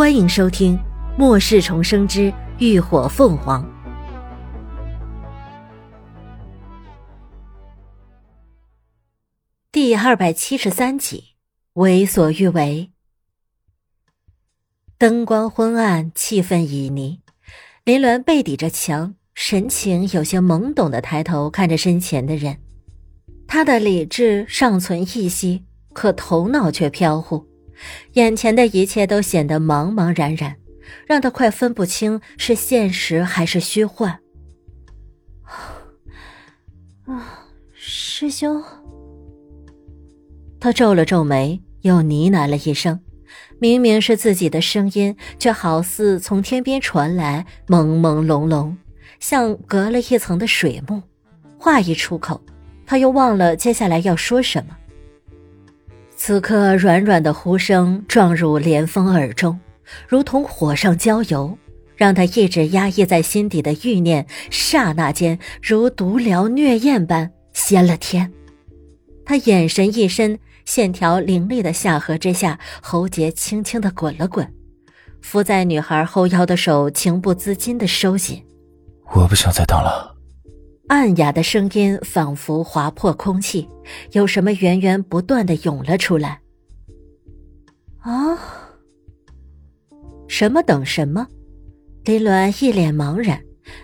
欢迎收听《末世重生之浴火凤凰》第二百七十三集《为所欲为》。灯光昏暗，气氛旖旎。林鸾背抵着墙，神情有些懵懂的抬头看着身前的人。他的理智尚存一息，可头脑却飘忽。眼前的一切都显得茫茫然然，让他快分不清是现实还是虚幻。啊，师兄！他皱了皱眉，又呢喃了一声。明明是自己的声音，却好似从天边传来，朦朦胧胧，像隔了一层的水幕。话一出口，他又忘了接下来要说什么。此刻，软软的呼声撞入连峰耳中，如同火上浇油，让他一直压抑在心底的欲念，刹那间如毒疗虐焰般掀了天。他眼神一深，线条凌厉的下颌之下，喉结轻轻的滚了滚，扶在女孩后腰的手情不自禁的收紧。我不想再等了。暗哑的声音仿佛划破空气，有什么源源不断的涌了出来。啊！什么等什么？林鸾一脸茫然，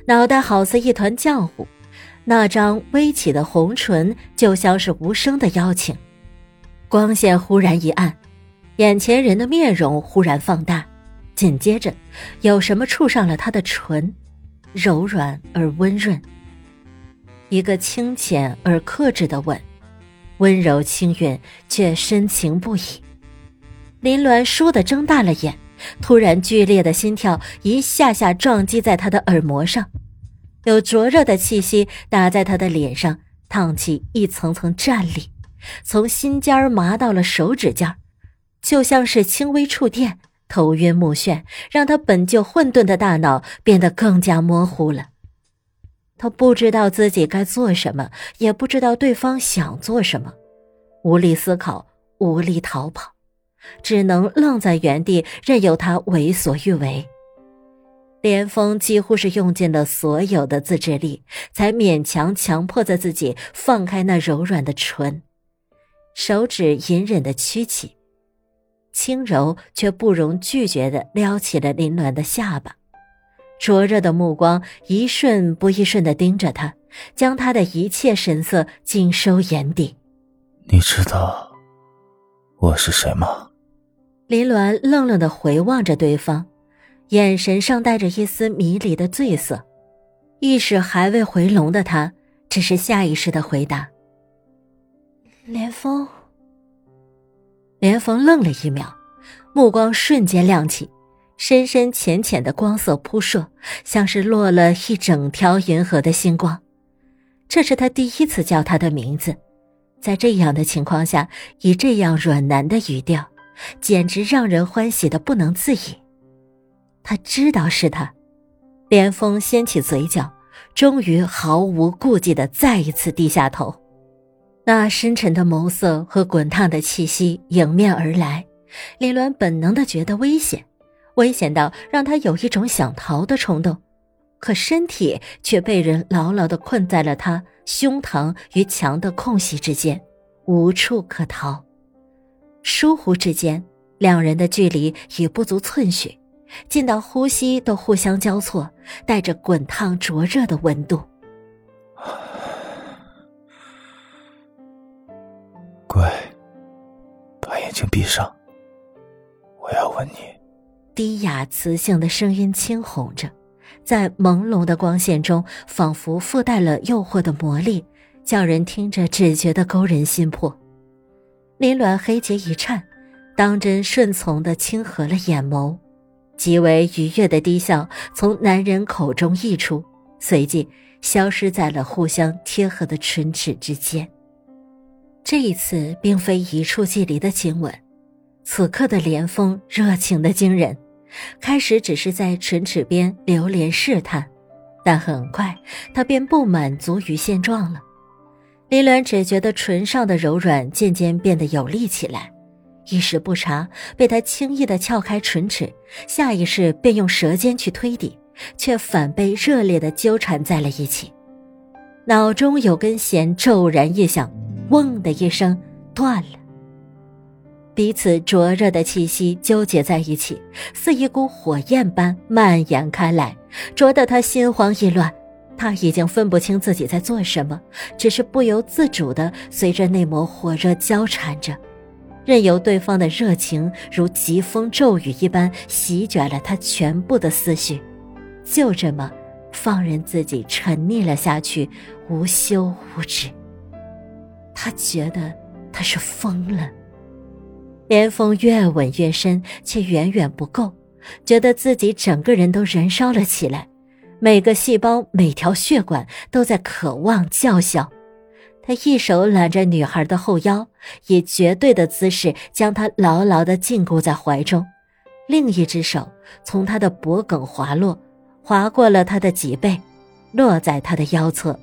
脑袋好似一团浆糊，那张微起的红唇就像是无声的邀请。光线忽然一暗，眼前人的面容忽然放大，紧接着，有什么触上了他的唇，柔软而温润。一个清浅而克制的吻，温柔轻韵，却深情不已。林鸾倏地睁大了眼，突然剧烈的心跳一下下撞击在他的耳膜上，有灼热的气息打在他的脸上，烫起一层层战栗，从心尖麻到了手指尖就像是轻微触电，头晕目眩，让他本就混沌的大脑变得更加模糊了。他不知道自己该做什么，也不知道对方想做什么，无力思考，无力逃跑，只能愣在原地，任由他为所欲为。连峰几乎是用尽了所有的自制力，才勉强强迫着自己放开那柔软的唇，手指隐忍的屈起，轻柔却不容拒绝的撩起了林鸾的下巴。灼热的目光一瞬不一瞬的盯着他，将他的一切神色尽收眼底。你知道我是谁吗？林鸾愣愣的回望着对方，眼神上带着一丝迷离的醉色。意识还未回笼的他，只是下意识的回答：“连峰。”连峰愣了一秒，目光瞬间亮起。深深浅浅的光色扑射，像是落了一整条银河的星光。这是他第一次叫他的名字，在这样的情况下，以这样软男的语调，简直让人欢喜的不能自已。他知道是他，连峰掀起嘴角，终于毫无顾忌的再一次低下头。那深沉的眸色和滚烫的气息迎面而来，林鸾本能的觉得危险。危险到让他有一种想逃的冲动，可身体却被人牢牢的困在了他胸膛与墙的空隙之间，无处可逃。疏忽之间，两人的距离已不足寸许，近到呼吸都互相交错，带着滚烫灼热的温度。乖，把眼睛闭上，我要吻你。低哑磁性的声音轻哄着，在朦胧的光线中，仿佛附带了诱惑的魔力，叫人听着只觉得勾人心魄。林鸾黑睫一颤，当真顺从的轻合了眼眸，极为愉悦的低笑从男人口中溢出，随即消失在了互相贴合的唇齿之间。这一次并非一触即离的亲吻，此刻的连峰热情的惊人。开始只是在唇齿边流连试探，但很快他便不满足于现状了。林鸾只觉得唇上的柔软渐渐变得有力起来，一时不察，被他轻易的撬开唇齿，下意识便用舌尖去推抵，却反被热烈的纠缠在了一起。脑中有根弦骤然一响，嗡的一声断了。彼此灼热的气息纠结在一起，似一股火焰般蔓延开来，灼得他心慌意乱。他已经分不清自己在做什么，只是不由自主的随着那抹火热交缠着，任由对方的热情如疾风骤雨一般席卷了他全部的思绪，就这么放任自己沉溺了下去，无休无止。他觉得他是疯了。连峰越吻越深，却远远不够，觉得自己整个人都燃烧了起来。每个细胞、每条血管都在渴望叫嚣。他一手揽着女孩的后腰，以绝对的姿势将她牢牢地禁锢在怀中，另一只手从她的脖颈滑落，划过了她的脊背，落在她的腰侧，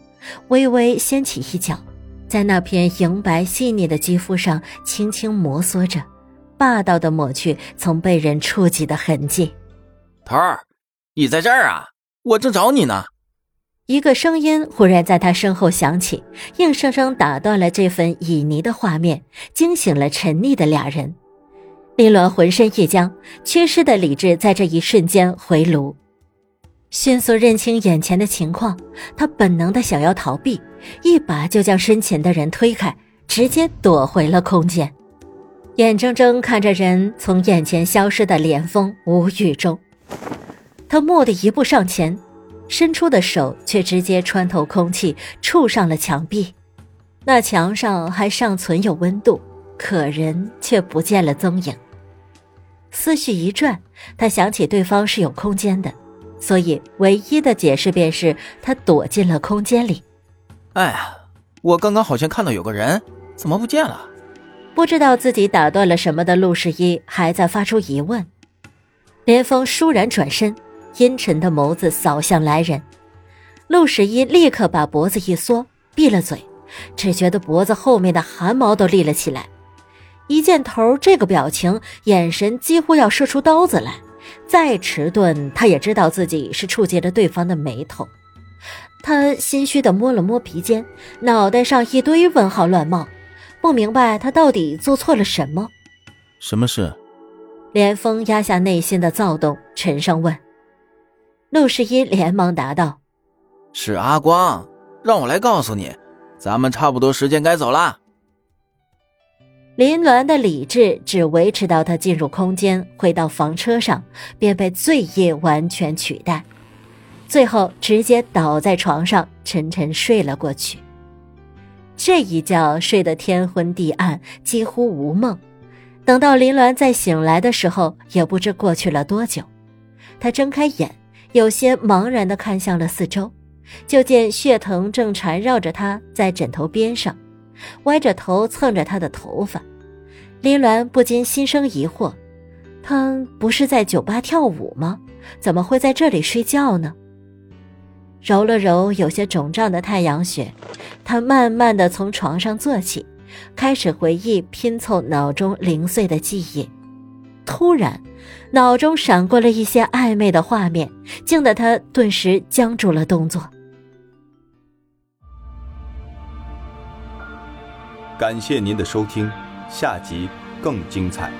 微微掀起一角，在那片莹白细腻的肌肤上轻轻摩挲着，霸道的抹去曾被人触及的痕迹。头儿，你在这儿啊！我正找你呢，一个声音忽然在他身后响起，硬生生打断了这份旖旎的画面，惊醒了沉溺的俩人。林鸾浑身一僵，缺失的理智在这一瞬间回炉，迅速认清眼前的情况，他本能的想要逃避，一把就将身前的人推开，直接躲回了空间，眼睁睁看着人从眼前消失的连峰无语中。他蓦地一步上前，伸出的手却直接穿透空气，触上了墙壁。那墙上还尚存有温度，可人却不见了踪影。思绪一转，他想起对方是有空间的，所以唯一的解释便是他躲进了空间里。哎呀，我刚刚好像看到有个人，怎么不见了？不知道自己打断了什么的陆十一还在发出疑问。连峰倏然转身。阴沉的眸子扫向来人，陆十一立刻把脖子一缩，闭了嘴，只觉得脖子后面的汗毛都立了起来。一见头这个表情，眼神几乎要射出刀子来。再迟钝，他也知道自己是触及了对方的眉头。他心虚的摸了摸鼻尖，脑袋上一堆问号乱冒，不明白他到底做错了什么。什么事？连峰压下内心的躁动，沉声问。陆世一连忙答道：“是阿光，让我来告诉你，咱们差不多时间该走了。”林鸾的理智只维持到他进入空间，回到房车上，便被醉意完全取代，最后直接倒在床上，沉沉睡了过去。这一觉睡得天昏地暗，几乎无梦。等到林鸾再醒来的时候，也不知过去了多久。他睁开眼。有些茫然地看向了四周，就见血藤正缠绕着他在枕头边上，歪着头蹭着他的头发。林鸾不禁心生疑惑：他不是在酒吧跳舞吗？怎么会在这里睡觉呢？揉了揉有些肿胀的太阳穴，他慢慢的从床上坐起，开始回忆拼凑脑中零碎的记忆。突然。脑中闪过了一些暧昧的画面，惊得他顿时僵住了动作。感谢您的收听，下集更精彩。